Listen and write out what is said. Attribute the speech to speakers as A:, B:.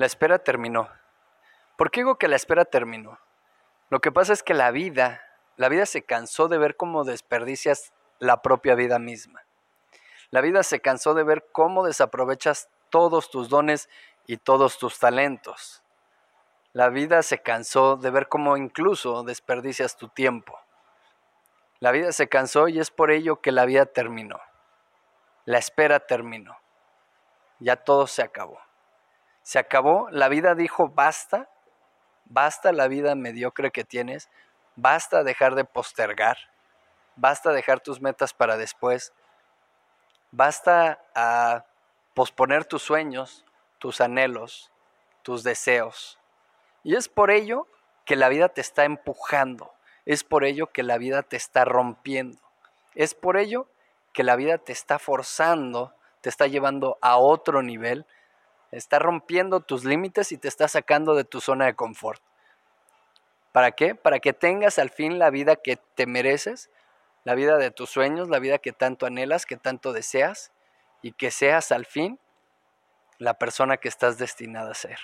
A: La espera terminó. ¿Por qué digo que la espera terminó? Lo que pasa es que la vida, la vida se cansó de ver cómo desperdicias la propia vida misma. La vida se cansó de ver cómo desaprovechas todos tus dones y todos tus talentos. La vida se cansó de ver cómo incluso desperdicias tu tiempo. La vida se cansó y es por ello que la vida terminó. La espera terminó. Ya todo se acabó. Se acabó, la vida dijo basta, basta la vida mediocre que tienes, basta dejar de postergar, basta dejar tus metas para después, basta a posponer tus sueños, tus anhelos, tus deseos. Y es por ello que la vida te está empujando, es por ello que la vida te está rompiendo, es por ello que la vida te está forzando, te está llevando a otro nivel, está rompiendo tus límites y te está sacando de tu zona de confort. ¿Para qué? Para que tengas al fin la vida que te mereces, la vida de tus sueños, la vida que tanto anhelas, que tanto deseas y que seas al fin la persona que estás destinada a ser.